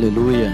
Aleluia.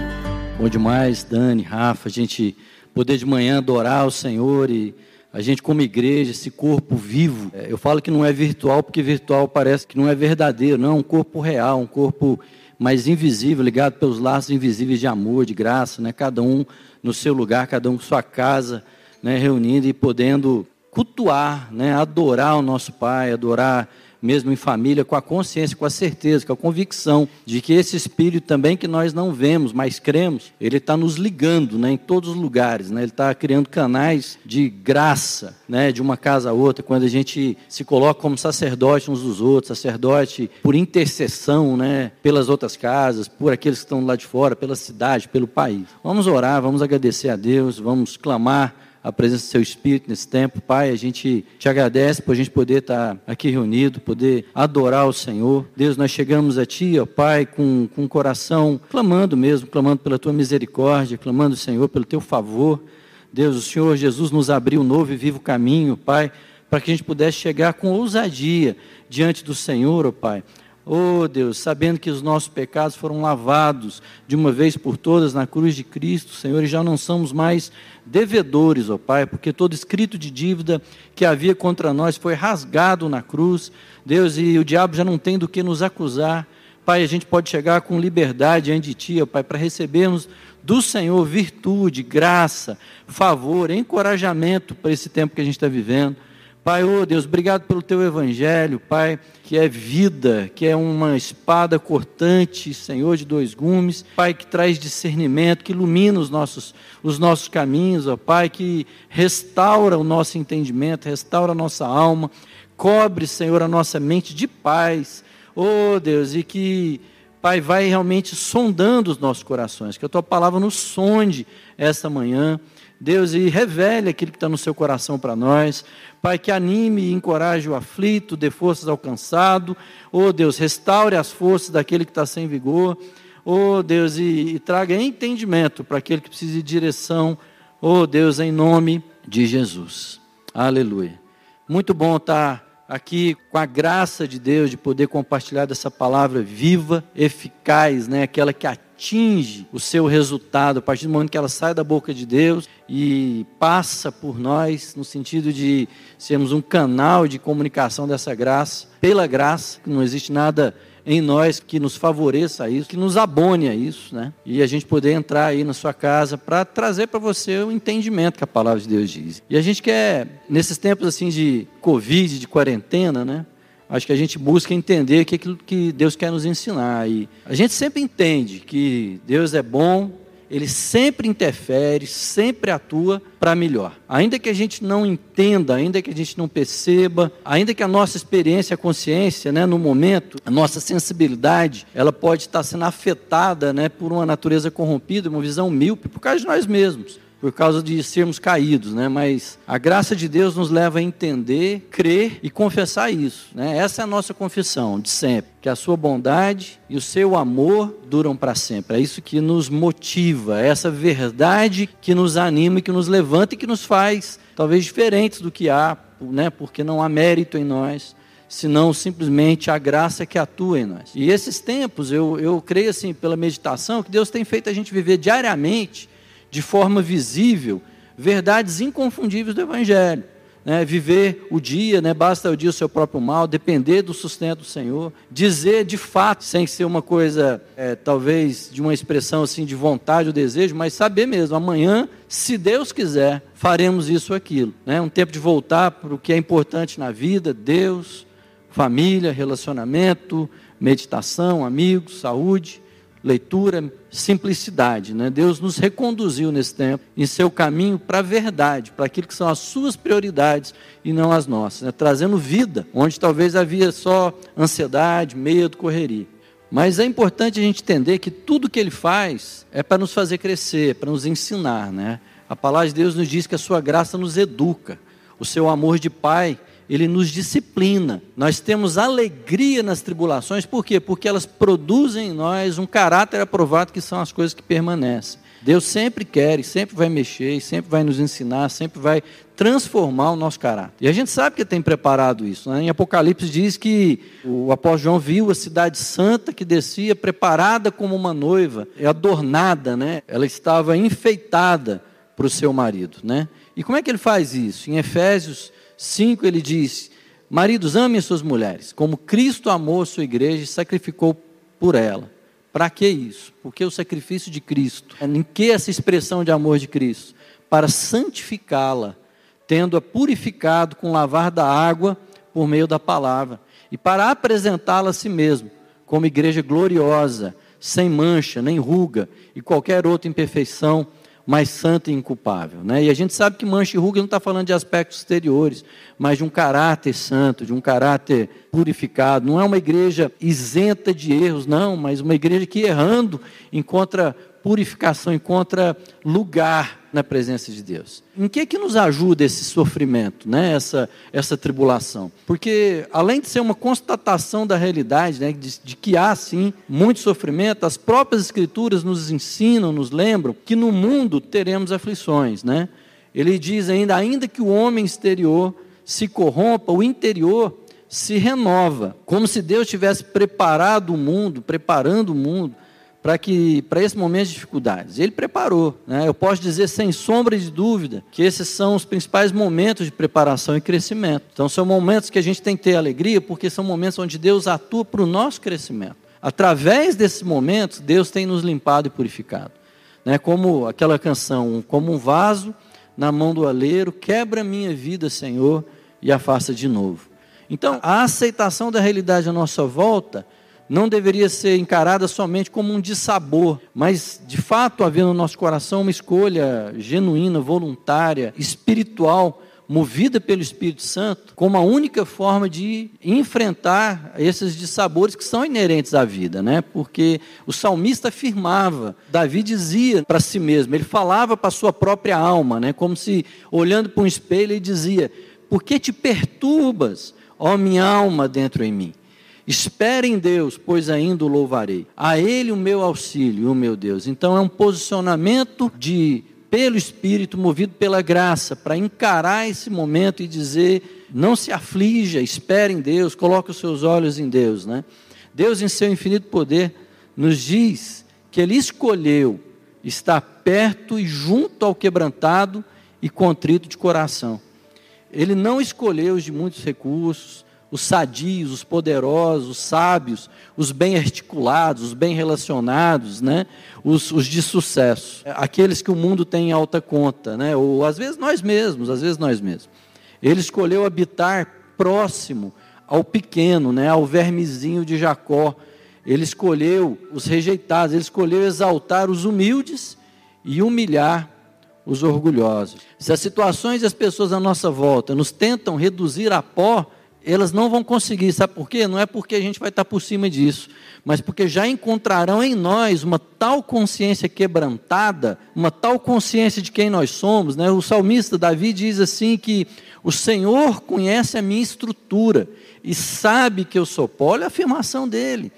Bom demais, Dani, Rafa, a gente poder de manhã adorar o Senhor e a gente como igreja, esse corpo vivo. É, eu falo que não é virtual porque virtual parece que não é verdadeiro, não, é um corpo real, um corpo mais invisível, ligado pelos laços invisíveis de amor, de graça, né? Cada um no seu lugar, cada um com sua casa, né? Reunindo e podendo cultuar, né? Adorar o nosso Pai, adorar mesmo em família, com a consciência, com a certeza, com a convicção de que esse Espírito também que nós não vemos, mas cremos, ele está nos ligando né, em todos os lugares, né, ele está criando canais de graça, né, de uma casa a outra, quando a gente se coloca como sacerdote uns dos outros, sacerdote por intercessão né, pelas outras casas, por aqueles que estão lá de fora, pela cidade, pelo país. Vamos orar, vamos agradecer a Deus, vamos clamar a presença do seu Espírito nesse tempo. Pai, a gente te agradece por a gente poder estar aqui reunido, poder adorar o Senhor. Deus, nós chegamos a Ti, ó Pai, com, com o coração clamando mesmo, clamando pela Tua misericórdia, clamando, Senhor, pelo Teu favor. Deus, o Senhor Jesus nos abriu um novo e vivo caminho, Pai, para que a gente pudesse chegar com ousadia diante do Senhor, ó Pai. Oh Deus, sabendo que os nossos pecados foram lavados de uma vez por todas na cruz de Cristo, Senhor, e já não somos mais devedores, ó oh Pai, porque todo escrito de dívida que havia contra nós foi rasgado na cruz, Deus, e o diabo já não tem do que nos acusar. Pai, a gente pode chegar com liberdade diante de Ti, ó Pai, para recebermos do Senhor virtude, graça, favor, encorajamento para esse tempo que a gente está vivendo. Pai, oh Deus, obrigado pelo teu evangelho, Pai, que é vida, que é uma espada cortante, Senhor de dois gumes, Pai, que traz discernimento, que ilumina os nossos, os nossos caminhos, ó Pai, que restaura o nosso entendimento, restaura a nossa alma, cobre, Senhor, a nossa mente de paz, oh Deus, e que Pai, vai realmente sondando os nossos corações, que a tua palavra nos sonde esta manhã, Deus, e revele aquilo que está no seu coração para nós. Pai, que anime e encoraje o aflito, dê forças ao cansado. Oh Deus, restaure as forças daquele que está sem vigor. Oh Deus, e, e traga entendimento para aquele que precisa de direção. Oh Deus, em nome de Jesus. Aleluia. Muito bom estar aqui com a graça de Deus de poder compartilhar dessa palavra viva, eficaz, né? aquela que atinge o seu resultado a partir do momento que ela sai da boca de Deus e passa por nós, no sentido de sermos um canal de comunicação dessa graça, pela graça, não existe nada em nós que nos favoreça isso, que nos abone a isso, né? E a gente poder entrar aí na sua casa para trazer para você o entendimento que a palavra de Deus diz. E a gente quer, nesses tempos assim de Covid, de quarentena, né? Acho que a gente busca entender o que, que Deus quer nos ensinar. E a gente sempre entende que Deus é bom, ele sempre interfere, sempre atua para melhor. Ainda que a gente não entenda, ainda que a gente não perceba, ainda que a nossa experiência, a consciência, né, no momento, a nossa sensibilidade, ela pode estar sendo afetada né, por uma natureza corrompida, uma visão míope, por causa de nós mesmos por causa de sermos caídos, né? Mas a graça de Deus nos leva a entender, crer e confessar isso, né? Essa é a nossa confissão de sempre, que a sua bondade e o seu amor duram para sempre. É isso que nos motiva, é essa verdade que nos anima e que nos levanta e que nos faz talvez diferentes do que há, né? Porque não há mérito em nós, senão simplesmente a graça que atua em nós. E esses tempos, eu, eu creio assim, pela meditação, que Deus tem feito a gente viver diariamente de forma visível verdades inconfundíveis do Evangelho. Né? Viver o dia, né? basta o dia o seu próprio mal, depender do sustento do Senhor, dizer de fato, sem ser uma coisa, é, talvez, de uma expressão assim de vontade ou desejo, mas saber mesmo, amanhã, se Deus quiser, faremos isso ou aquilo. Né? Um tempo de voltar para o que é importante na vida, Deus, família, relacionamento, meditação, amigos, saúde leitura, simplicidade. Né? Deus nos reconduziu nesse tempo em seu caminho para a verdade, para aquilo que são as suas prioridades e não as nossas, né? trazendo vida, onde talvez havia só ansiedade, medo, correria. Mas é importante a gente entender que tudo que ele faz é para nos fazer crescer, para nos ensinar. Né? A palavra de Deus nos diz que a sua graça nos educa, o seu amor de pai ele nos disciplina. Nós temos alegria nas tribulações, por quê? Porque elas produzem em nós um caráter aprovado que são as coisas que permanecem. Deus sempre quer e sempre vai mexer, e sempre vai nos ensinar, sempre vai transformar o nosso caráter. E a gente sabe que tem preparado isso. Né? Em Apocalipse diz que o apóstolo João viu a cidade santa que descia preparada como uma noiva, adornada, né? ela estava enfeitada para o seu marido. Né? E como é que ele faz isso? Em Efésios 5 ele diz: Maridos, amem suas mulheres, como Cristo amou a sua igreja e sacrificou por ela. Para que isso? Porque o sacrifício de Cristo. Em que essa expressão de amor de Cristo? Para santificá-la tendo-a purificado com lavar da água por meio da palavra, e para apresentá-la a si mesmo, como igreja gloriosa, sem mancha, nem ruga e qualquer outra imperfeição, mais santa e inculpável. Né? E a gente sabe que mancha e ruga não está falando de aspectos exteriores, mas de um caráter santo, de um caráter purificado. Não é uma igreja isenta de erros, não, mas uma igreja que errando encontra purificação, encontra lugar na presença de Deus. Em que que nos ajuda esse sofrimento, né? essa, essa tribulação? Porque, além de ser uma constatação da realidade, né? de, de que há, sim, muito sofrimento, as próprias Escrituras nos ensinam, nos lembram, que no mundo teremos aflições. Né? Ele diz ainda, ainda que o homem exterior se corrompa, o interior se renova, como se Deus tivesse preparado o mundo, preparando o mundo para que para esse momento de dificuldades. Ele preparou. Né? Eu posso dizer sem sombra de dúvida que esses são os principais momentos de preparação e crescimento. Então são momentos que a gente tem que ter alegria, porque são momentos onde Deus atua para o nosso crescimento. Através desses momentos, Deus tem nos limpado e purificado. Né? Como aquela canção, como um vaso na mão do aleiro, quebra minha vida, Senhor, e afasta de novo. Então, a aceitação da realidade à nossa volta não deveria ser encarada somente como um dissabor, mas de fato haver no nosso coração uma escolha genuína, voluntária, espiritual, movida pelo Espírito Santo, como a única forma de enfrentar esses dissabores que são inerentes à vida, né? Porque o salmista afirmava, Davi dizia para si mesmo, ele falava para sua própria alma, né? Como se olhando para um espelho ele dizia: "Por que te perturbas, ó minha alma dentro em mim?" Espere em Deus, pois ainda o louvarei. A Ele o meu auxílio, o meu Deus. Então é um posicionamento de pelo Espírito, movido pela graça, para encarar esse momento e dizer: não se aflija, espere em Deus, coloque os seus olhos em Deus. Né? Deus, em seu infinito poder, nos diz que Ele escolheu estar perto e junto ao quebrantado e contrito de coração. Ele não escolheu os de muitos recursos, os sadios, os poderosos, os sábios, os bem articulados, os bem relacionados, né? os, os de sucesso, aqueles que o mundo tem em alta conta, né? ou às vezes nós mesmos, às vezes nós mesmos. Ele escolheu habitar próximo ao pequeno, né? ao vermezinho de Jacó. Ele escolheu os rejeitados, ele escolheu exaltar os humildes e humilhar os orgulhosos. Se as situações e as pessoas à nossa volta nos tentam reduzir a pó, elas não vão conseguir, sabe por quê? Não é porque a gente vai estar por cima disso, mas porque já encontrarão em nós uma tal consciência quebrantada, uma tal consciência de quem nós somos. Né? O salmista Davi diz assim que o Senhor conhece a minha estrutura e sabe que eu sou pó. Olha a afirmação dele.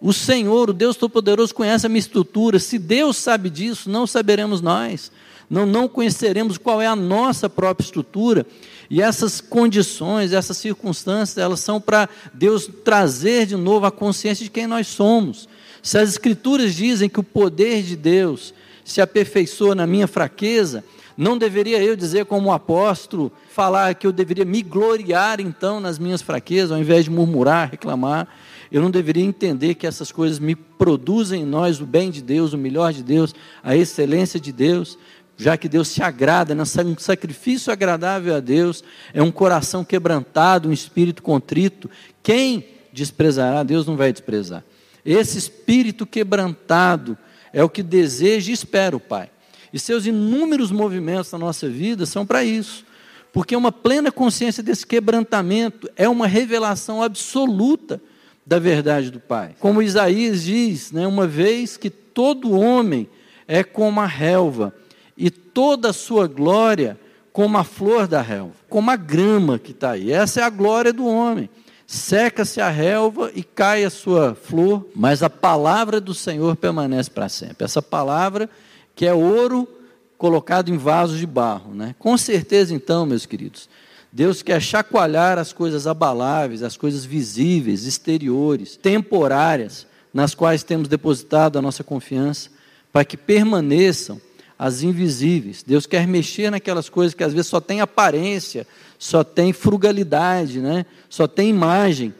O Senhor, o Deus Todo-Poderoso, conhece a minha estrutura. Se Deus sabe disso, não saberemos nós. Não, não conheceremos qual é a nossa própria estrutura. E essas condições, essas circunstâncias, elas são para Deus trazer de novo a consciência de quem nós somos. Se as Escrituras dizem que o poder de Deus se aperfeiçoa na minha fraqueza, não deveria eu dizer, como apóstolo, falar que eu deveria me gloriar então nas minhas fraquezas, ao invés de murmurar, reclamar. Eu não deveria entender que essas coisas me produzem em nós o bem de Deus, o melhor de Deus, a excelência de Deus já que Deus se agrada, né? um sacrifício agradável a Deus, é um coração quebrantado, um espírito contrito. Quem desprezará, Deus não vai desprezar. Esse espírito quebrantado é o que deseja e espera o Pai. E seus inúmeros movimentos na nossa vida são para isso. Porque uma plena consciência desse quebrantamento é uma revelação absoluta da verdade do Pai. Como Isaías diz, né, uma vez que todo homem é como a relva, e toda a sua glória como a flor da relva, como a grama que está aí. Essa é a glória do homem. Seca-se a relva e cai a sua flor, mas a palavra do Senhor permanece para sempre. Essa palavra que é ouro colocado em vasos de barro. Né? Com certeza, então, meus queridos, Deus quer chacoalhar as coisas abaláveis, as coisas visíveis, exteriores, temporárias, nas quais temos depositado a nossa confiança, para que permaneçam as invisíveis. Deus quer mexer naquelas coisas que às vezes só tem aparência, só tem frugalidade, né? só tem imagem,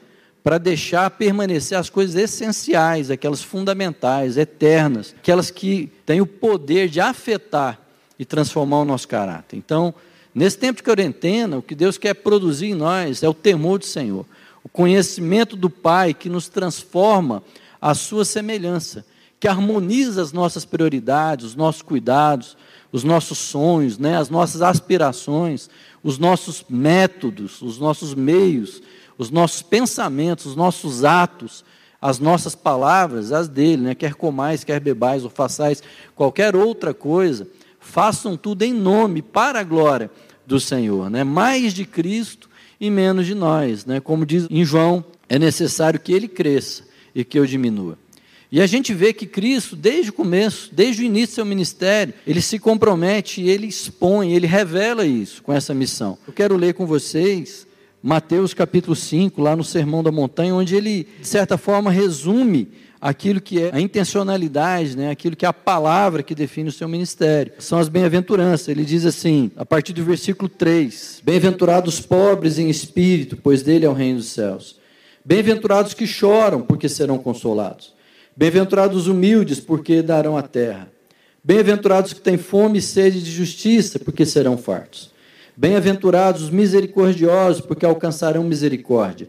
para deixar permanecer as coisas essenciais, aquelas fundamentais, eternas, aquelas que têm o poder de afetar e transformar o nosso caráter. Então, nesse tempo de quarentena, o que Deus quer produzir em nós é o temor do Senhor, o conhecimento do Pai que nos transforma à sua semelhança, que harmoniza as nossas prioridades, os nossos cuidados, os nossos sonhos, né, as nossas aspirações, os nossos métodos, os nossos meios, os nossos pensamentos, os nossos atos, as nossas palavras, as dele, né, quer comais, quer bebais ou façais qualquer outra coisa, façam tudo em nome, para a glória do Senhor, né, mais de Cristo e menos de nós, né, como diz em João, é necessário que ele cresça e que eu diminua. E a gente vê que Cristo, desde o começo, desde o início do seu ministério, ele se compromete, ele expõe, ele revela isso com essa missão. Eu quero ler com vocês Mateus capítulo 5, lá no Sermão da Montanha, onde ele, de certa forma, resume aquilo que é a intencionalidade, né, aquilo que é a palavra que define o seu ministério. São as bem-aventuranças. Ele diz assim, a partir do versículo 3: Bem-aventurados os pobres em espírito, pois dele é o reino dos céus. Bem-aventurados que choram, porque serão consolados. Bem-aventurados os humildes, porque darão a terra. Bem-aventurados que têm fome e sede de justiça, porque serão fartos. Bem-aventurados os misericordiosos, porque alcançarão misericórdia.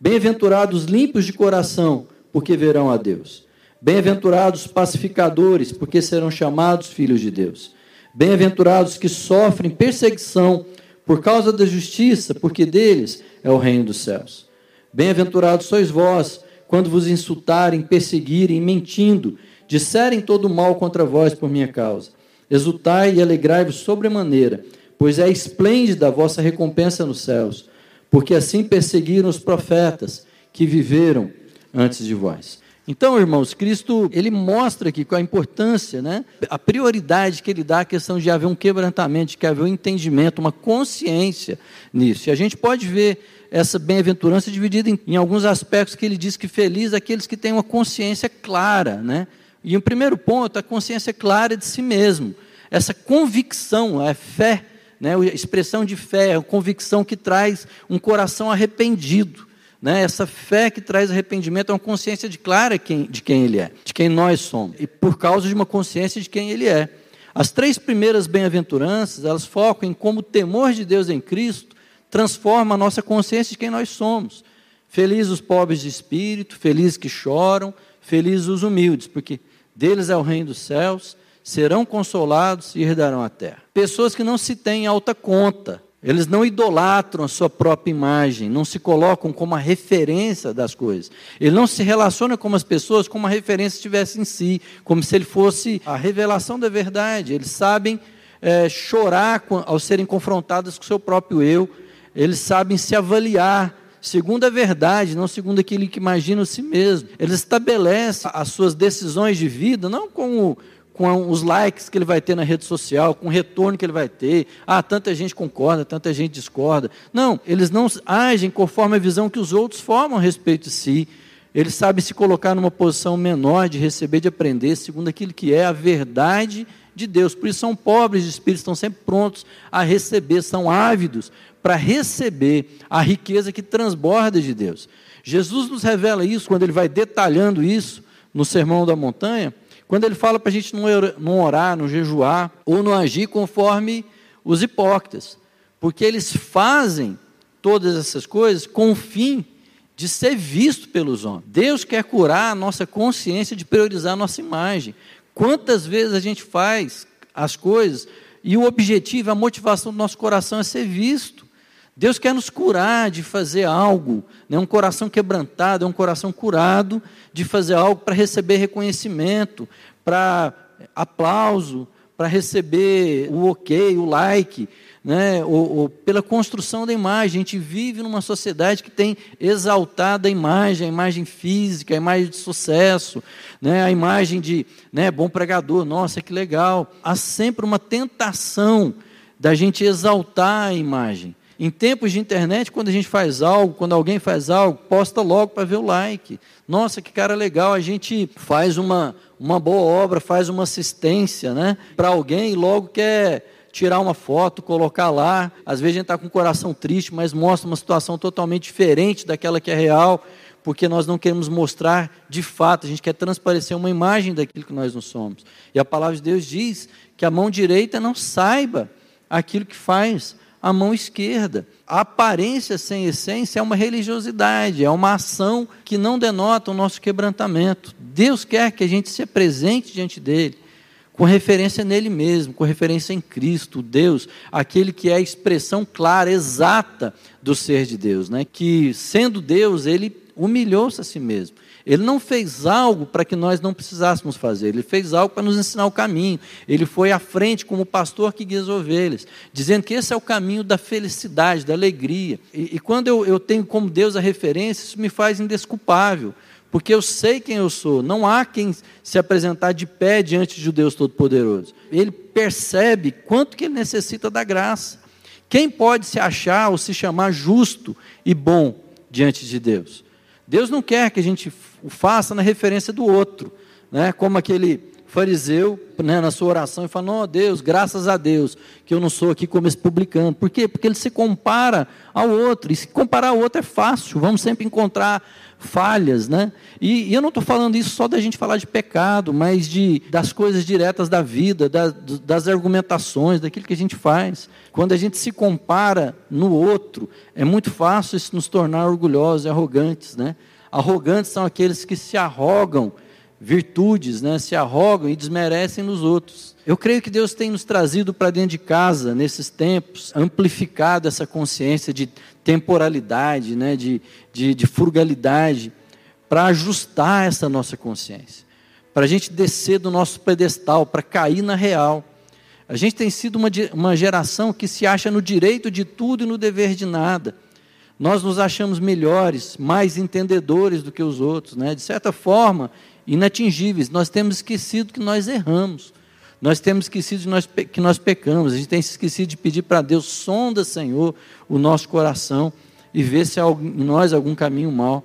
Bem-aventurados os limpos de coração, porque verão a Deus. Bem-aventurados os pacificadores, porque serão chamados filhos de Deus. Bem-aventurados que sofrem perseguição por causa da justiça, porque deles é o reino dos céus. Bem-aventurados sois vós, quando vos insultarem, perseguirem, mentindo, disserem todo mal contra vós por minha causa. Exultai e alegrai-vos sobremaneira, pois é esplêndida a vossa recompensa nos céus, porque assim perseguiram os profetas que viveram antes de vós. Então, irmãos, Cristo, ele mostra aqui com a importância, né, a prioridade que ele dá à questão de haver um quebrantamento, de haver um entendimento, uma consciência nisso. E a gente pode ver essa bem-aventurança dividida em, em, alguns aspectos que ele diz que feliz aqueles que têm uma consciência clara, né? E o primeiro ponto, a consciência clara de si mesmo. Essa convicção, a fé, né? a expressão de fé, a convicção que traz um coração arrependido. Né? Essa fé que traz arrependimento é uma consciência de clara de quem ele é, de quem nós somos, e por causa de uma consciência de quem ele é. As três primeiras bem-aventuranças, elas focam em como o temor de Deus em Cristo transforma a nossa consciência de quem nós somos. Felizes os pobres de espírito, felizes que choram, felizes os humildes, porque deles é o reino dos céus, serão consolados e herdarão a terra. Pessoas que não se têm alta conta, eles não idolatram a sua própria imagem, não se colocam como a referência das coisas. Ele não se relaciona com as pessoas como a referência estivesse em si, como se ele fosse a revelação da verdade. Eles sabem é, chorar ao serem confrontados com o seu próprio eu, eles sabem se avaliar segundo a verdade, não segundo aquilo que imaginam si mesmo. Eles estabelecem as suas decisões de vida não com, o, com os likes que ele vai ter na rede social, com o retorno que ele vai ter. Ah, tanta gente concorda, tanta gente discorda. Não, eles não agem conforme a visão que os outros formam a respeito de si. Eles sabem se colocar numa posição menor de receber, de aprender, segundo aquilo que é a verdade de Deus. Por isso são pobres de espírito, estão sempre prontos a receber, são ávidos para receber a riqueza que transborda de Deus. Jesus nos revela isso quando ele vai detalhando isso no Sermão da Montanha, quando ele fala para a gente não orar, não jejuar ou não agir conforme os hipócritas, porque eles fazem todas essas coisas com o fim de ser visto pelos homens. Deus quer curar a nossa consciência de priorizar a nossa imagem. Quantas vezes a gente faz as coisas e o objetivo, a motivação do nosso coração é ser visto. Deus quer nos curar de fazer algo, né? um coração quebrantado, é um coração curado de fazer algo para receber reconhecimento, para aplauso, para receber o ok, o like, né, ou, ou, pela construção da imagem. A gente vive numa sociedade que tem exaltado a imagem, a imagem física, a imagem de sucesso, né, a imagem de né, bom pregador, nossa, que legal. Há sempre uma tentação da gente exaltar a imagem. Em tempos de internet, quando a gente faz algo, quando alguém faz algo, posta logo para ver o like. Nossa, que cara legal, a gente faz uma, uma boa obra, faz uma assistência né, para alguém e logo quer tirar uma foto, colocar lá. Às vezes a gente está com o coração triste, mas mostra uma situação totalmente diferente daquela que é real, porque nós não queremos mostrar de fato, a gente quer transparecer uma imagem daquilo que nós não somos. E a palavra de Deus diz que a mão direita não saiba aquilo que faz a mão esquerda. A aparência sem essência é uma religiosidade, é uma ação que não denota o nosso quebrantamento. Deus quer que a gente se apresente diante dele, com referência nele mesmo, com referência em Cristo, Deus, aquele que é a expressão clara, exata do ser de Deus, né? que sendo Deus, ele humilhou-se a si mesmo. Ele não fez algo para que nós não precisássemos fazer, ele fez algo para nos ensinar o caminho. Ele foi à frente como pastor que guia as ovelhas, dizendo que esse é o caminho da felicidade, da alegria. E, e quando eu, eu tenho como Deus a referência, isso me faz indesculpável, porque eu sei quem eu sou. Não há quem se apresentar de pé diante de Deus Todo-Poderoso. Ele percebe quanto que ele necessita da graça. Quem pode se achar ou se chamar justo e bom diante de Deus? Deus não quer que a gente o faça na referência do outro, né? como aquele fariseu né, na sua oração e fala: Não, Deus, graças a Deus que eu não sou aqui como esse publicano. Por quê? Porque ele se compara ao outro, e se comparar ao outro é fácil, vamos sempre encontrar falhas, né? E, e eu não estou falando isso só da gente falar de pecado, mas de, das coisas diretas da vida, da, das argumentações, daquilo que a gente faz. Quando a gente se compara no outro, é muito fácil isso nos tornar orgulhosos e arrogantes, né? Arrogantes são aqueles que se arrogam virtudes, né? se arrogam e desmerecem nos outros. Eu creio que Deus tem nos trazido para dentro de casa, nesses tempos, amplificado essa consciência de temporalidade, né? de, de, de frugalidade, para ajustar essa nossa consciência, para a gente descer do nosso pedestal, para cair na real. A gente tem sido uma, uma geração que se acha no direito de tudo e no dever de nada. Nós nos achamos melhores, mais entendedores do que os outros, né? de certa forma, inatingíveis. Nós temos esquecido que nós erramos. Nós temos esquecido que nós, que nós pecamos. A gente tem esquecido de pedir para Deus, sonda, Senhor, o nosso coração e vê se há em nós algum caminho mal.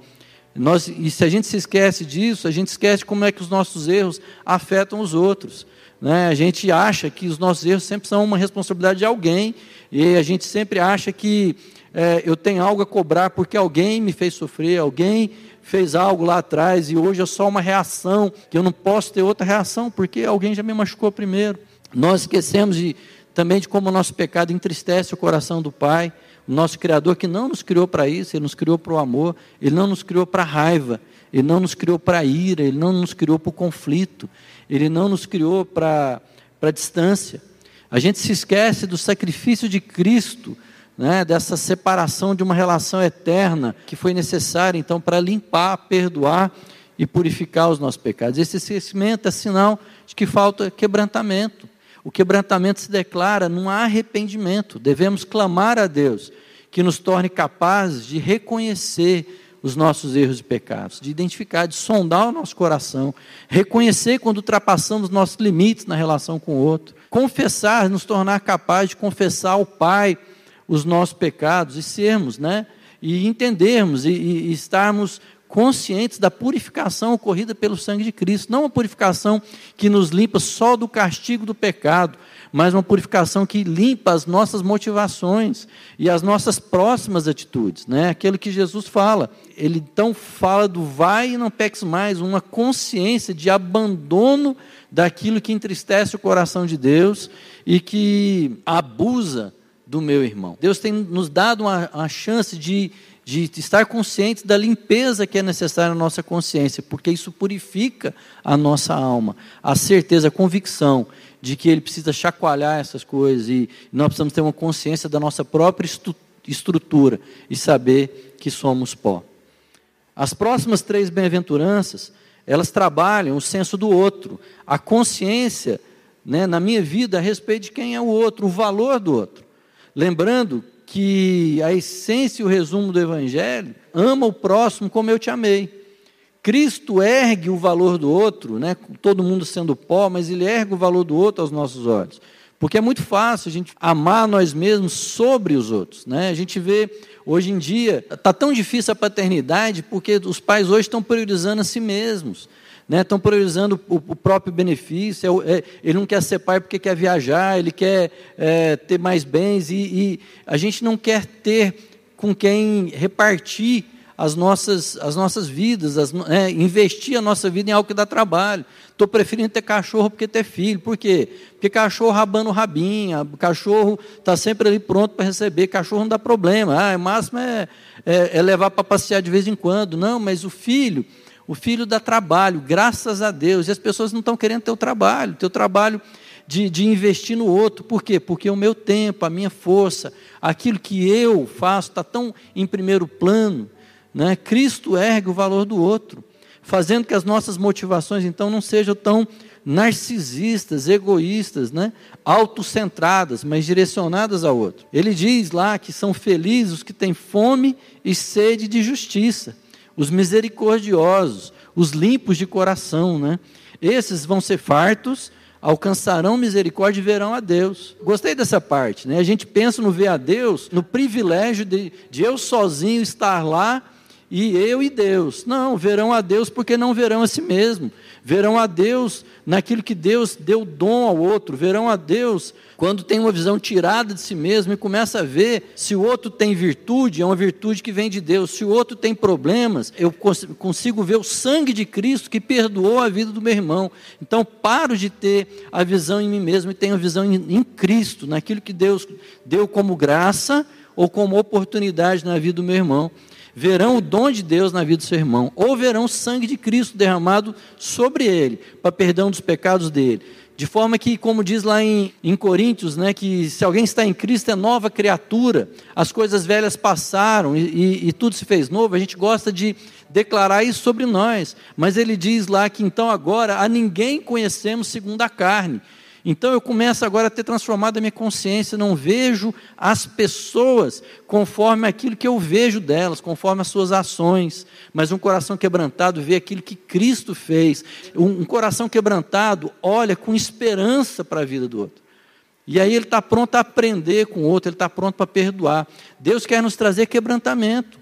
Nós, e se a gente se esquece disso, a gente esquece como é que os nossos erros afetam os outros. Né? A gente acha que os nossos erros sempre são uma responsabilidade de alguém, e a gente sempre acha que é, eu tenho algo a cobrar porque alguém me fez sofrer, alguém fez algo lá atrás e hoje é só uma reação, que eu não posso ter outra reação porque alguém já me machucou primeiro. Nós esquecemos de, também de como o nosso pecado entristece o coração do Pai, o nosso Criador que não nos criou para isso, Ele nos criou para o amor, Ele não nos criou para a raiva, Ele não nos criou para a ira, Ele não nos criou para o conflito, Ele não nos criou para a distância. A gente se esquece do sacrifício de Cristo né, dessa separação de uma relação eterna que foi necessária então para limpar, perdoar e purificar os nossos pecados. Esse esquecimento é sinal de que falta quebrantamento. O quebrantamento se declara num arrependimento. Devemos clamar a Deus que nos torne capazes de reconhecer os nossos erros e pecados, de identificar, de sondar o nosso coração, reconhecer quando ultrapassamos nossos limites na relação com o outro, confessar, nos tornar capazes de confessar ao Pai os nossos pecados e sermos, né? E entendermos e, e, estarmos conscientes da purificação ocorrida pelo sangue de Cristo, não uma purificação que nos limpa só do castigo do pecado, mas uma purificação que limpa as nossas motivações e as nossas próximas atitudes, né? Aquilo que Jesus fala. Ele então fala do vai e não peques mais, uma consciência de abandono daquilo que entristece o coração de Deus e que abusa do meu irmão. Deus tem nos dado uma, uma chance de, de estar conscientes da limpeza que é necessária na nossa consciência, porque isso purifica a nossa alma. A certeza, a convicção de que Ele precisa chacoalhar essas coisas e nós precisamos ter uma consciência da nossa própria estrutura e saber que somos pó. As próximas três bem-aventuranças, elas trabalham o senso do outro, a consciência né, na minha vida a respeito de quem é o outro, o valor do outro. Lembrando que a essência e o resumo do Evangelho, ama o próximo como eu te amei. Cristo ergue o valor do outro, né, todo mundo sendo pó, mas ele ergue o valor do outro aos nossos olhos. Porque é muito fácil a gente amar nós mesmos sobre os outros. Né? A gente vê, hoje em dia, está tão difícil a paternidade porque os pais hoje estão priorizando a si mesmos. Né? Estão priorizando o, o próprio benefício. É, é, ele não quer ser pai porque quer viajar, ele quer é, ter mais bens. E, e a gente não quer ter com quem repartir as nossas, as nossas vidas, as, é, investir a nossa vida em algo que dá trabalho. Estou preferindo ter cachorro porque ter filho. Por quê? Porque cachorro rabando rabinha, cachorro está sempre ali pronto para receber, cachorro não dá problema. Ah, o máximo é, é, é levar para passear de vez em quando. Não, mas o filho, o filho dá trabalho, graças a Deus. E as pessoas não estão querendo ter o trabalho, ter o trabalho de, de investir no outro. Por quê? Porque o meu tempo, a minha força, aquilo que eu faço está tão em primeiro plano né? Cristo ergue o valor do outro, fazendo que as nossas motivações então não sejam tão narcisistas, egoístas, né? autocentradas, mas direcionadas ao outro. Ele diz lá que são felizes os que têm fome e sede de justiça, os misericordiosos, os limpos de coração, né? Esses vão ser fartos, alcançarão misericórdia e verão a Deus. Gostei dessa parte, né? A gente pensa no ver a Deus, no privilégio de, de eu sozinho estar lá e eu e Deus. Não, verão a Deus porque não verão a si mesmo. Verão a Deus naquilo que Deus deu dom ao outro. Verão a Deus quando tem uma visão tirada de si mesmo e começa a ver se o outro tem virtude, é uma virtude que vem de Deus. Se o outro tem problemas, eu consigo ver o sangue de Cristo que perdoou a vida do meu irmão. Então paro de ter a visão em mim mesmo e tenho a visão em, Cristo, naquilo que Deus deu como graça ou como oportunidade na vida do meu irmão verão o dom de Deus na vida do seu irmão, ou verão o sangue de Cristo derramado sobre ele, para perdão dos pecados dele. De forma que, como diz lá em, em Coríntios, né, que se alguém está em Cristo é nova criatura, as coisas velhas passaram e, e, e tudo se fez novo, a gente gosta de declarar isso sobre nós, mas ele diz lá que então agora a ninguém conhecemos segundo a carne, então eu começo agora a ter transformado a minha consciência, não vejo as pessoas conforme aquilo que eu vejo delas, conforme as suas ações, mas um coração quebrantado vê aquilo que Cristo fez. Um, coração quebrantado olha com esperança para a vida do outro. E aí ele está pronto a aprender com o outro, ele está pronto para perdoar. Deus quer nos trazer quebrantamento,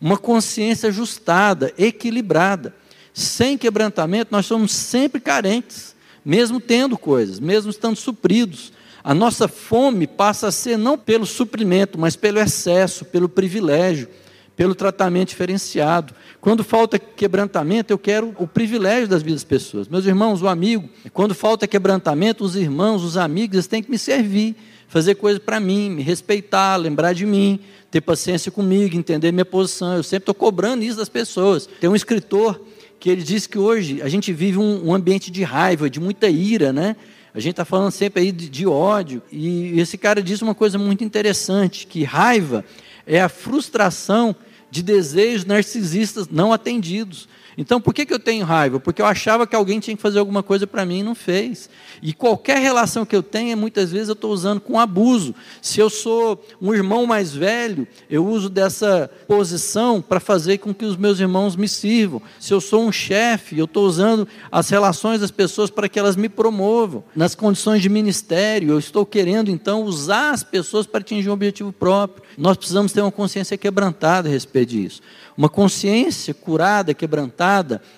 uma consciência ajustada, equilibrada. Sem quebrantamento, nós somos sempre carentes mesmo tendo coisas, mesmo estando supridos. A nossa fome passa a ser não pelo suprimento, mas pelo excesso, pelo privilégio, pelo tratamento diferenciado. Quando falta quebrantamento, eu quero o privilégio das vidas das pessoas. Meus irmãos, o amigo, quando falta quebrantamento, os irmãos, os amigos, eles têm que me servir, fazer coisas para mim, me respeitar, lembrar de mim, ter paciência comigo, entender minha posição. Eu sempre estou cobrando isso das pessoas. Tem um escritor que ele diz que hoje a gente vive um, um ambiente de raiva, de muita ira, né? A gente está falando sempre aí de, de, ódio. E esse cara diz uma coisa muito interessante: que raiva é a frustração de desejos narcisistas não atendidos. Então, por que, que eu tenho raiva? Porque eu achava que alguém tinha que fazer alguma coisa para mim e não fez. E qualquer relação que eu tenha, muitas vezes eu estou usando com abuso. Se eu sou um irmão mais velho, eu uso dessa posição para fazer com que os meus irmãos me sirvam. Se eu sou um chefe, eu estou usando as relações das pessoas para que elas me promovam. Nas condições de ministério, eu estou querendo então usar as pessoas para atingir um objetivo próprio. Nós precisamos ter uma consciência quebrantada a respeito disso. Uma consciência curada, quebrantada,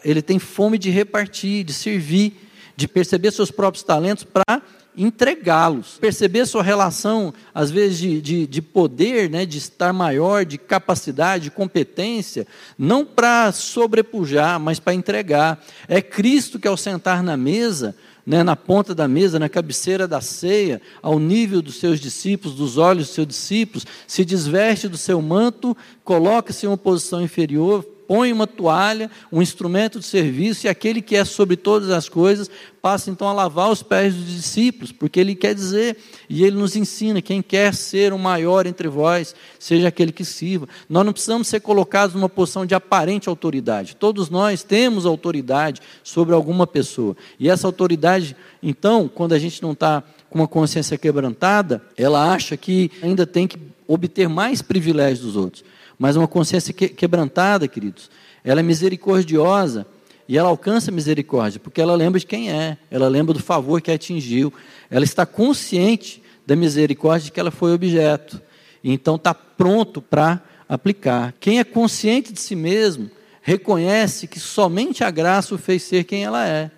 ele tem fome de repartir, de servir, de perceber seus próprios talentos para entregá-los. Perceber sua relação, às vezes, de, de, de, poder, né, de estar maior, de capacidade, de competência, não para sobrepujar, mas para entregar. É Cristo que, ao sentar na mesa, né, na ponta da mesa, na cabeceira da ceia, ao nível dos seus discípulos, dos olhos dos seus discípulos, se desveste do seu manto, coloca-se em uma posição inferior, põe uma toalha, um instrumento de serviço, e aquele que é sobre todas as coisas passa então a lavar os pés dos discípulos, porque ele quer dizer, e ele nos ensina: quem quer ser o maior entre vós, seja aquele que sirva. Nós não precisamos ser colocados numa posição de aparente autoridade, todos nós temos autoridade sobre alguma pessoa, e essa autoridade, então, quando a gente não está com uma consciência quebrantada, ela acha que ainda tem que obter mais privilégios dos outros. Mas uma consciência quebrantada, queridos, ela é misericordiosa e ela alcança misericórdia, porque ela lembra de quem é, ela lembra do favor que atingiu, ela está consciente da misericórdia de que ela foi objeto, então está pronto para aplicar. Quem é consciente de si mesmo, reconhece que somente a graça o fez ser quem ela é.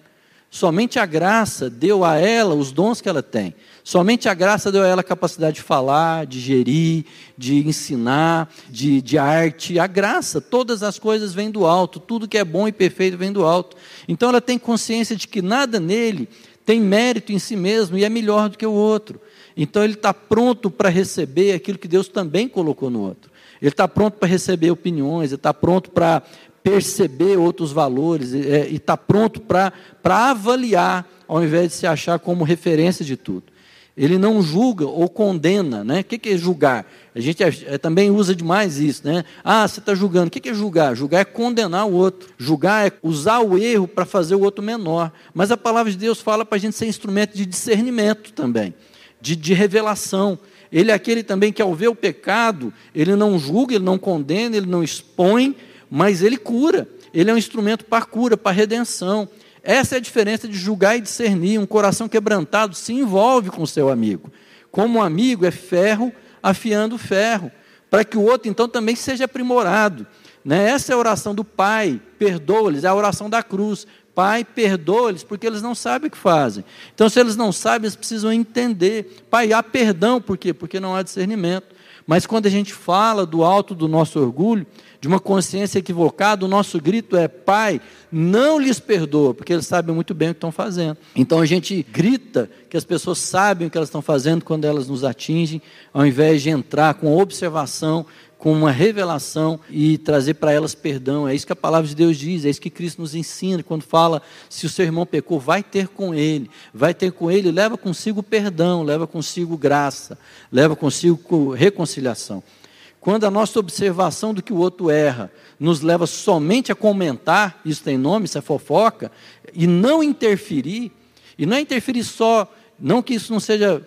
Somente a graça deu a ela os dons que ela tem. Somente a graça deu a ela a capacidade de falar, de gerir, de ensinar, de, de arte. A graça, todas as coisas vêm do alto, tudo que é bom e perfeito vem do alto. Então ela tem consciência de que nada nele tem mérito em si mesmo e é melhor do que o outro. Então ele está pronto para receber aquilo que Deus também colocou no outro. Ele está pronto para receber opiniões, ele está pronto para perceber outros valores é, e está pronto para avaliar, ao invés de se achar como referência de tudo. Ele não julga ou condena, né? O que, é julgar? A gente é, também usa demais isso, né? Ah, você está julgando. O que, que é julgar? Julgar é condenar o outro. Julgar é usar o erro para fazer o outro menor. Mas a palavra de Deus fala para a gente ser instrumento de discernimento também, de, de revelação. Ele é aquele também que, ao ver o pecado, ele não julga, ele não condena, ele não expõe, mas ele cura. Ele é um instrumento para cura, para redenção. Essa é a diferença de julgar e discernir. Um coração quebrantado se envolve com seu amigo. Como um amigo é ferro afiando ferro, para que o outro então também seja aprimorado. Né? Essa é a oração do Pai, perdoa-lhes, é a oração da cruz. Pai, perdoa-lhes, porque eles não sabem o que fazem. Então, se eles não sabem, eles precisam entender. Pai, há perdão, por quê? Porque não há discernimento. Mas quando a gente fala do alto do nosso orgulho, de uma consciência equivocada, o nosso grito é: Pai, não lhes perdoa, porque eles sabem muito bem o que estão fazendo. Então a gente grita que as pessoas sabem o que elas estão fazendo quando elas nos atingem, ao invés de entrar com observação, com uma revelação e trazer para elas perdão. É isso que a palavra de Deus diz, é isso que Cristo nos ensina quando fala: se o seu irmão pecou, vai ter com ele, vai ter com ele, leva consigo perdão, leva consigo graça, leva consigo reconciliação. Quando a nossa observação do que o outro erra nos leva somente a comentar, isso tem nome, isso é fofoca, e não interferir, e não é interferir só, não que isso não seja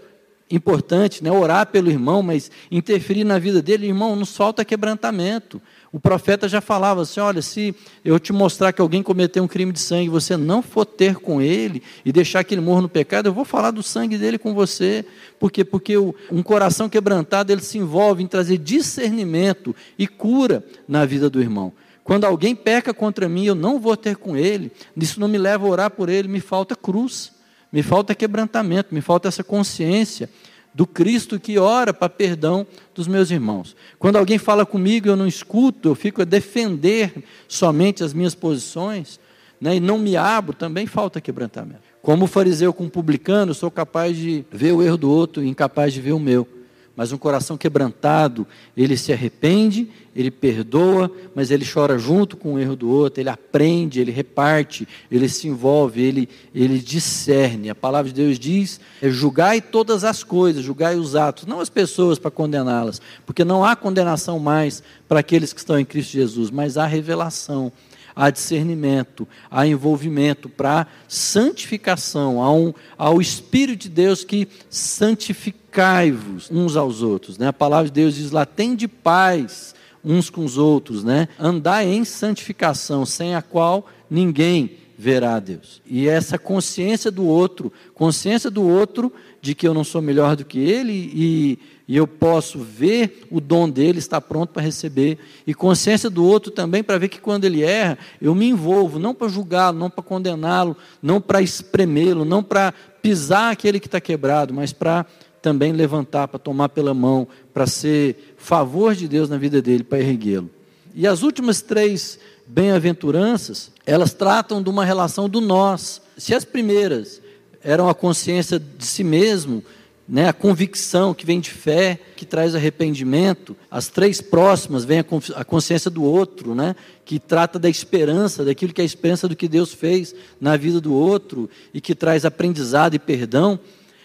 importante, né, orar pelo irmão, mas interferir na vida dele, irmão, nos falta quebrantamento. O profeta já falava assim: olha, se eu te mostrar que alguém cometeu um crime de sangue, você não for ter com ele e deixar que ele morra no pecado, eu vou falar do sangue dele com você. Por quê? Porque um coração quebrantado ele se envolve em trazer discernimento e cura na vida do irmão. Quando alguém peca contra mim, eu não vou ter com ele, isso não me leva a orar por ele, me falta cruz, me falta quebrantamento, me falta essa consciência do Cristo que ora para perdão dos meus irmãos. Quando alguém fala comigo eu não escuto, eu fico a defender somente as minhas posições, né, e não me abro, também falta quebrantamento. Como fariseu com publicano, eu sou capaz de ver o erro do outro e incapaz de ver o meu. Mas um coração quebrantado, ele se arrepende, ele perdoa, mas ele chora junto com o erro do outro, ele aprende, ele reparte, ele se envolve, ele, ele discerne. A palavra de Deus diz: é, julgai todas as coisas, julgai os atos, não as pessoas para condená-las, porque não há condenação mais para aqueles que estão em Cristo Jesus, mas há revelação há discernimento, há envolvimento para santificação, há, um, há o Espírito de Deus que santificai-vos uns aos outros. Né? A palavra de Deus diz lá: tem de paz uns com os outros, né? andar em santificação, sem a qual ninguém verá a Deus. E essa consciência do outro, consciência do outro de que eu não sou melhor do que ele e e eu posso ver o dom dele, está pronto para receber, e consciência do outro também, para ver que quando ele erra, eu me envolvo, não para julgá-lo, não para condená-lo, não para espremê-lo, não para pisar aquele que está quebrado, mas para também levantar, para tomar pela mão, para ser favor de Deus na vida dele, para erguê-lo. E as últimas três bem-aventuranças, elas tratam de uma relação do nós. Se as primeiras eram a consciência de si mesmo, né, a convicção que vem de fé, que traz arrependimento. As três próximas vem a consciência do outro, né, que trata da esperança, daquilo que é a esperança do que Deus fez na vida do outro e que traz aprendizado e perdão.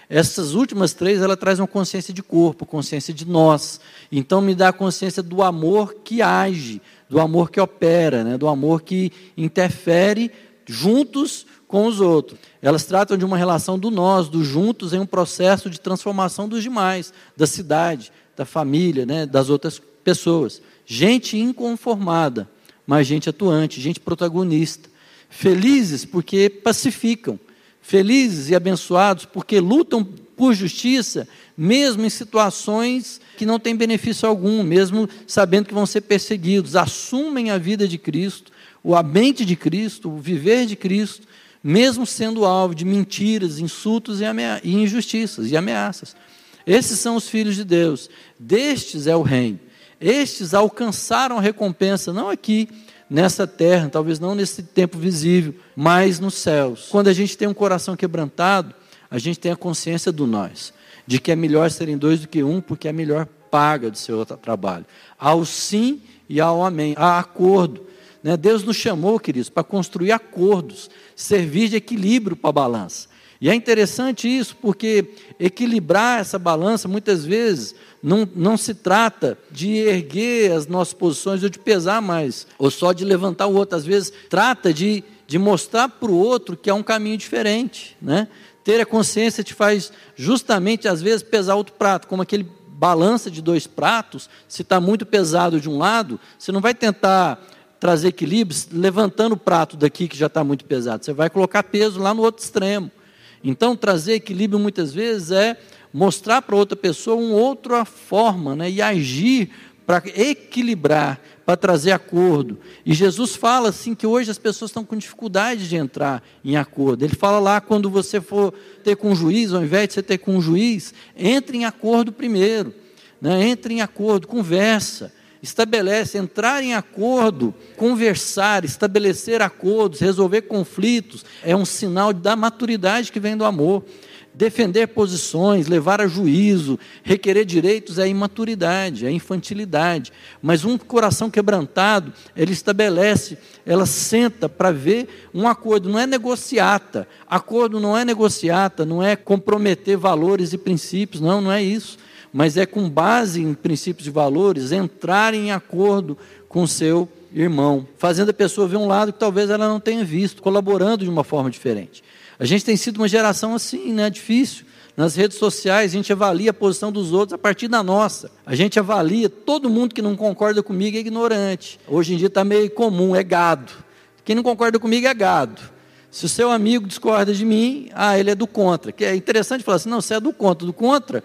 Essas últimas três, ela traz uma consciência de corpo, consciência de nós. Então me dá a consciência do amor que age, do amor que opera, né, do amor que interfere juntos com os outros. Elas tratam de uma relação do nós, do juntos, em um processo de transformação dos demais, da cidade, da família, né, das outras pessoas. Gente inconformada, mas gente atuante, gente protagonista. Felizes porque pacificam. Felizes e abençoados porque lutam por justiça, mesmo em situações que não têm benefício algum, mesmo sabendo que vão ser perseguidos. Assumem a vida de Cristo, o mente de Cristo, o viver de Cristo, mesmo sendo alvo de mentiras, insultos e, injustiças e ameaças. Esses são os filhos de Deus. Destes é o reino. Estes alcançaram a recompensa, não aqui, nessa terra, talvez não nesse tempo visível, mas nos céus. Quando a gente tem um coração quebrantado, a gente tem a consciência do nós, de que é melhor serem dois do que um, porque é melhor paga do seu trabalho. Ao sim e ao amém, há acordo. Né? Deus nos chamou, queridos, para construir acordos, servir de equilíbrio para a balança. E é interessante isso, porque equilibrar essa balança, muitas vezes, não, não se trata de erguer as nossas posições ou de pesar mais, ou só de levantar o outro. Às vezes, trata de, de mostrar para o outro que é um caminho diferente. Né? Ter a consciência te faz justamente, às vezes, pesar outro prato, como aquele balança de dois pratos, se está muito pesado de um lado, você não vai tentar trazer equilíbrio levantando o prato daqui que já está muito pesado. Você vai colocar peso lá no outro extremo. Então, trazer equilíbrio muitas vezes é mostrar para outra pessoa uma outra forma né, e agir para equilibrar, para trazer acordo. E Jesus fala assim que hoje as pessoas estão com dificuldade de entrar em acordo. Ele fala lá quando você for ter com um juiz, ao invés de você ter com um juiz, entre em acordo primeiro. Né? Entre em acordo, conversa estabelece entrar em acordo, conversar, estabelecer acordos, resolver conflitos, é um sinal da maturidade que vem do amor. Defender posições, levar a juízo, requerer direitos é imaturidade, é infantilidade. Mas um coração quebrantado, ele estabelece, ela senta para ver um acordo, não é negociata. Acordo não é negociata, não é comprometer valores e princípios, não, não é isso mas é com base em princípios e valores entrar em acordo com seu irmão, fazendo a pessoa ver um lado que talvez ela não tenha visto, colaborando de uma forma diferente. A gente tem sido uma geração assim, né? Difícil. Nas redes sociais, a gente avalia a posição dos outros a partir da nossa. A gente avalia todo mundo que não concorda comigo é ignorante. Hoje em dia está meio comum, é gado. Quem não concorda comigo é gado. Se o seu amigo discorda de mim, ah, ele é do contra. Que é interessante falar assim, não, você é do contra. Do contra,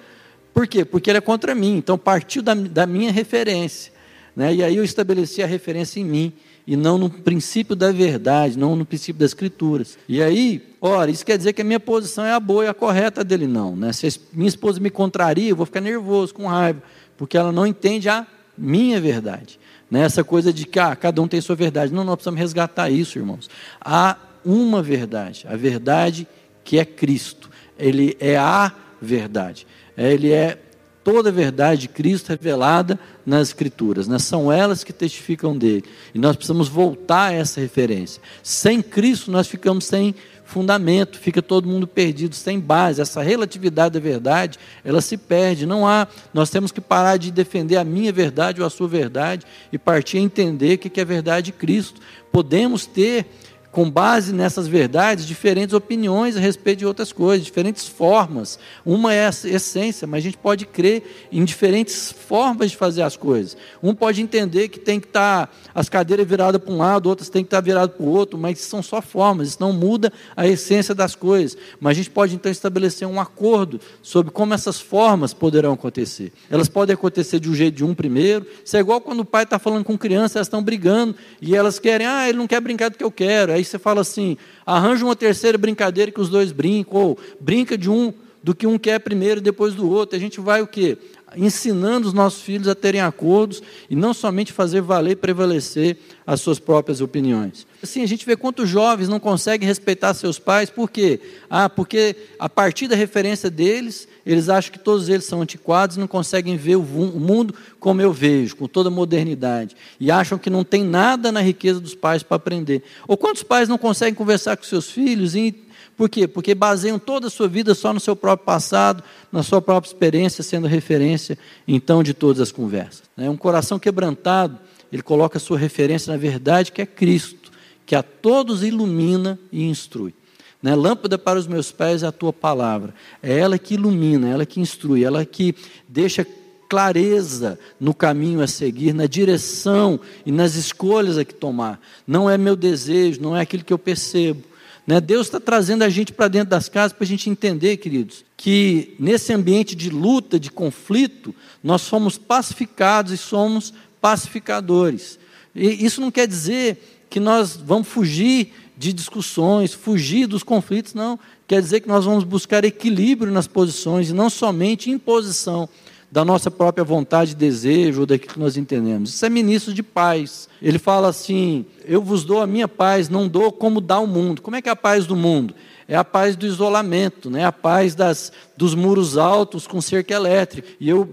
por quê? Porque ele é contra mim. Então partiu da, da minha referência. Né? E aí eu estabeleci a referência em mim e não no princípio da verdade, não no princípio das escrituras. E aí, ora, isso quer dizer que a minha posição é a boa e a correta dele, não. Né? Se minha esposa me contraria, eu vou ficar nervoso, com raiva, porque ela não entende a minha verdade. Né? Essa coisa de que ah, cada um tem sua verdade. Não, nós precisamos resgatar isso, irmãos. Há uma verdade, a verdade que é Cristo. Ele é a verdade. É, ele é toda a verdade de Cristo revelada nas Escrituras. Né? São elas que testificam dele. E nós precisamos voltar a essa referência. Sem Cristo, nós ficamos sem fundamento, fica todo mundo perdido, sem base. Essa relatividade da verdade, ela se perde. Não há. Nós temos que parar de defender a minha verdade ou a sua verdade e partir a entender o que é a verdade de Cristo. Podemos ter com base nessas verdades, diferentes opiniões a respeito de outras coisas, diferentes formas. Uma é a essência, mas a gente pode crer em diferentes formas de fazer as coisas. Um pode entender que tem que estar tá as cadeiras viradas para um lado, outras tem que estar tá viradas para o outro, mas são só formas, isso não muda a essência das coisas. Mas a gente pode então estabelecer um acordo sobre como essas formas poderão acontecer. Elas podem acontecer de um jeito de um primeiro. Isso é igual quando o pai está falando com criança, elas estão brigando e elas querem, ah, ele não quer brincar do que eu quero. Aí você fala assim: arranja uma terceira brincadeira que os dois brincam, ou brinca de um do que um quer primeiro e depois do outro. A gente vai o quê? Ensinando os nossos filhos a terem acordos e não somente fazer valer e prevalecer as suas próprias opiniões. Assim, a gente vê quantos jovens não conseguem respeitar seus pais, por quê? Ah, porque a partir da referência deles, eles acham que todos eles são antiquados e não conseguem ver o mundo como eu vejo, com toda a modernidade. E acham que não tem nada na riqueza dos pais para aprender. Ou quantos pais não conseguem conversar com seus filhos e por quê? Porque baseiam toda a sua vida só no seu próprio passado, na sua própria experiência, sendo referência, então, de todas as conversas. É um coração quebrantado, ele coloca a sua referência na verdade, que é Cristo, que a todos ilumina e instrui. Né? Lâmpada para os meus pés é a tua palavra. É ela que ilumina, é ela que instrui, é ela que deixa clareza no caminho a seguir, na direção e nas escolhas a que tomar. Não é meu desejo, não é aquilo que eu percebo, né? Deus está trazendo a gente para dentro das casas para a gente entender, queridos, que nesse ambiente de luta, de conflito, nós somos pacificados e somos pacificadores. E isso não quer dizer que nós vamos fugir de discussões, fugir dos conflitos, não. Quer dizer que nós vamos buscar equilíbrio nas posições e não somente imposição da nossa própria vontade desejo, ou daquilo que nós entendemos. Isso é ministro de paz. Ele fala assim: Eu vos dou a minha paz, não dou como dá o mundo. Como é que é a paz do mundo? É a paz do isolamento, né? a paz das, dos muros altos com cerca elétrica. E eu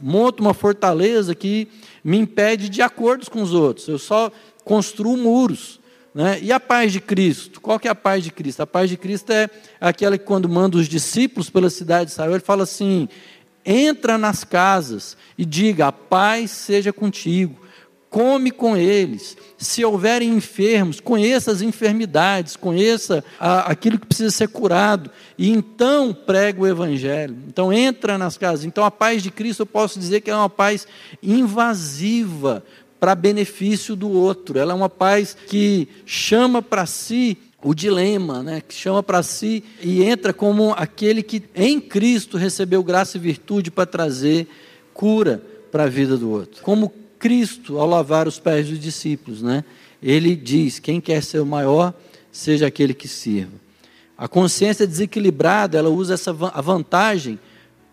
monto uma fortaleza que me impede de acordos com os outros. Eu só construo muros. Né? E a paz de Cristo? Qual que é a paz de Cristo? A paz de Cristo é aquela que quando manda os discípulos pela cidade de Israel, ele fala assim: entra nas casas e diga: a paz seja contigo. Come com eles. Se houverem enfermos, conheça as enfermidades, conheça a, aquilo que precisa ser curado. E então prega o Evangelho. Então entra nas casas. Então a paz de Cristo eu posso dizer que é uma paz invasiva para benefício do outro. Ela é uma paz que chama para si o dilema, né, que chama para si e entra como aquele que em Cristo recebeu graça e virtude para trazer cura para a vida do outro. Como Cristo ao lavar os pés dos discípulos, né? Ele diz: quem quer ser o maior, seja aquele que sirva. A consciência desequilibrada, ela usa essa a vantagem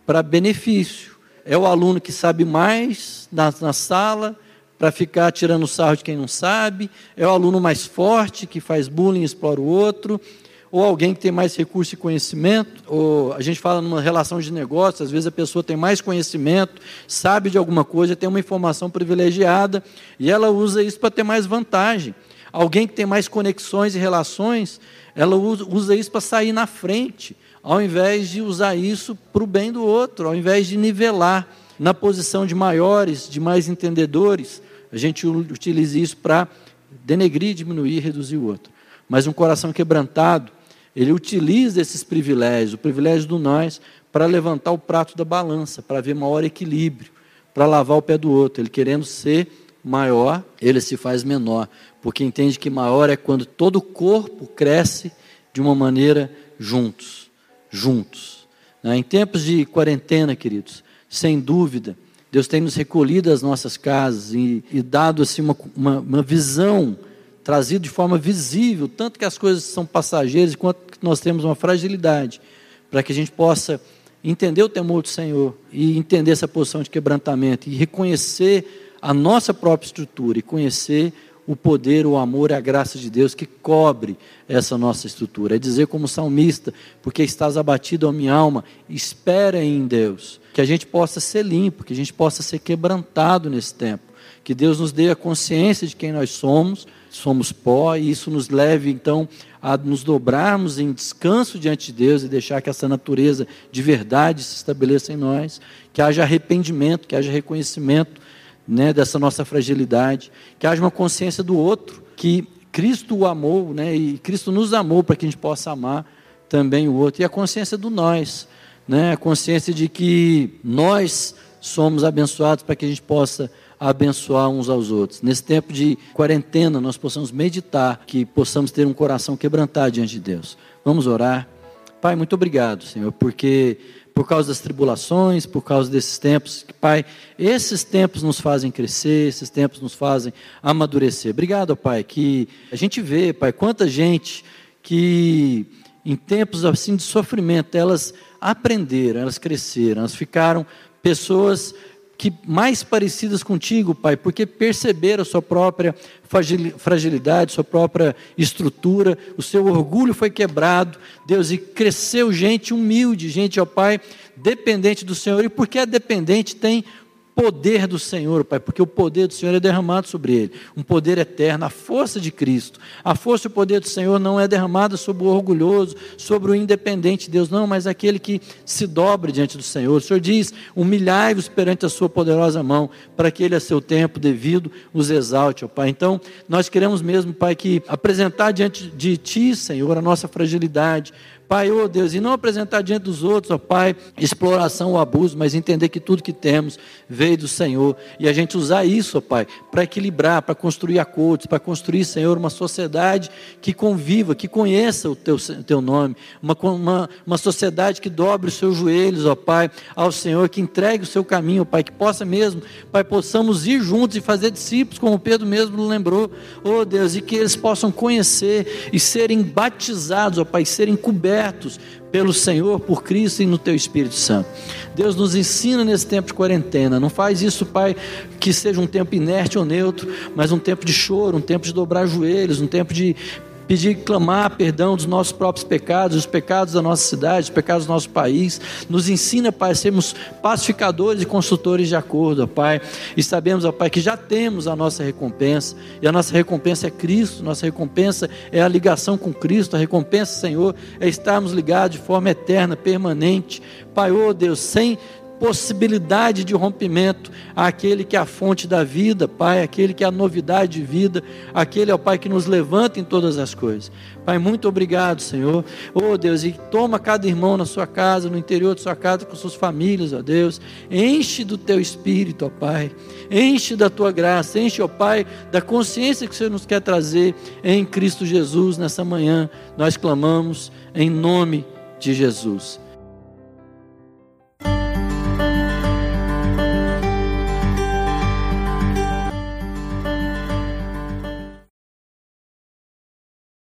para benefício. É o aluno que sabe mais na, na sala, para ficar tirando sarro de quem não sabe, é o aluno mais forte que faz bullying e explora o outro, ou alguém que tem mais recurso e conhecimento, ou a gente fala numa relação de negócio, às vezes a pessoa tem mais conhecimento, sabe de alguma coisa, tem uma informação privilegiada, e ela usa isso para ter mais vantagem. Alguém que tem mais conexões e relações, ela usa isso para sair na frente, ao invés de usar isso para o bem do outro, ao invés de nivelar na posição de maiores, de mais entendedores, a gente utiliza isso para denegrir, diminuir, reduzir o outro. Mas um coração quebrantado, ele utiliza esses privilégios, o privilégio do nós, para levantar o prato da balança, para ver maior equilíbrio, para lavar o pé do outro. Ele querendo ser maior, ele se faz menor, porque entende que maior é quando todo o corpo cresce de uma maneira juntos, juntos. Né? Em tempos de quarentena, queridos, sem dúvida, Deus tem nos recolhido às nossas casas e, e dado assim uma, uma, uma, visão, trazido de forma visível, tanto que as coisas são passageiras, quanto que nós temos uma fragilidade, para que a gente possa entender o temor do Senhor e entender essa posição de quebrantamento e reconhecer a nossa própria estrutura e conhecer o poder, o amor e a graça de Deus que cobre essa nossa estrutura. É dizer como salmista, porque estás abatido a minha alma, espera em Deus que a gente possa ser limpo, que a gente possa ser quebrantado nesse tempo. Que Deus nos dê a consciência de quem nós somos, somos pó, e isso nos leve então a nos dobrarmos em descanso diante de Deus e deixar que essa natureza de verdade se estabeleça em nós, que haja arrependimento, que haja reconhecimento né, dessa nossa fragilidade, que haja uma consciência do outro, que Cristo o amou, né, e Cristo nos amou para que a gente possa amar também o outro, e a consciência do nós, né? a consciência de que nós somos abençoados para que a gente possa abençoar uns aos outros. Nesse tempo de quarentena, nós possamos meditar, que possamos ter um coração quebrantado diante de Deus. Vamos orar. Pai, muito obrigado, Senhor, porque por causa das tribulações, por causa desses tempos, Pai, esses tempos nos fazem crescer, esses tempos nos fazem amadurecer. Obrigado, Pai, que a gente vê, Pai, quanta gente que em tempos assim de sofrimento, elas aprenderam, elas cresceram, elas ficaram pessoas que mais parecidas contigo, Pai, porque perceberam a sua própria fragilidade, sua própria estrutura, o seu orgulho foi quebrado, Deus, e cresceu gente humilde, gente, ó Pai, dependente do Senhor, e porque é dependente tem poder do Senhor, Pai, porque o poder do Senhor é derramado sobre ele, um poder eterno, a força de Cristo. A força e o poder do Senhor não é derramada sobre o orgulhoso, sobre o independente Deus, não, mas aquele que se dobre diante do Senhor. O Senhor diz: humilhai-vos perante a sua poderosa mão, para que ele a seu tempo devido os exalte, ó Pai. Então, nós queremos mesmo, Pai, que apresentar diante de Ti, Senhor, a nossa fragilidade, Pai, oh Deus, e não apresentar diante dos outros, ó Pai, exploração ou abuso, mas entender que tudo que temos veio do Senhor. E a gente usar isso, ó Pai, para equilibrar, para construir acordos, para construir, Senhor, uma sociedade que conviva, que conheça o Teu, teu nome, uma, uma, uma sociedade que dobre os seus joelhos, ó Pai, ao Senhor, que entregue o seu caminho, ó Pai, que possa mesmo, Pai, possamos ir juntos e fazer discípulos, como Pedro mesmo lembrou, oh Deus, e que eles possam conhecer e serem batizados, ó Pai, serem cobertos cobertos pelo Senhor, por Cristo e no Teu Espírito Santo. Deus nos ensina nesse tempo de quarentena. Não faz isso, Pai, que seja um tempo inerte ou neutro, mas um tempo de choro, um tempo de dobrar joelhos, um tempo de pedir, clamar perdão dos nossos próprios pecados, os pecados da nossa cidade, os pecados do nosso país. Nos ensina, Pai, a sermos pacificadores e construtores de acordo, ó Pai. E sabemos, ó Pai, que já temos a nossa recompensa. E a nossa recompensa é Cristo, nossa recompensa é a ligação com Cristo. A recompensa, Senhor, é estarmos ligados de forma eterna, permanente. Pai, oh Deus, sem possibilidade de rompimento àquele que é a fonte da vida, Pai, aquele que é a novidade de vida, aquele é o Pai que nos levanta em todas as coisas. Pai, muito obrigado, Senhor. Oh Deus, e toma cada irmão na sua casa, no interior de sua casa, com suas famílias, ó Deus. Enche do teu espírito, ó Pai. Enche da tua graça, enche, ó Pai, da consciência que o Senhor nos quer trazer em Cristo Jesus nessa manhã. Nós clamamos em nome de Jesus.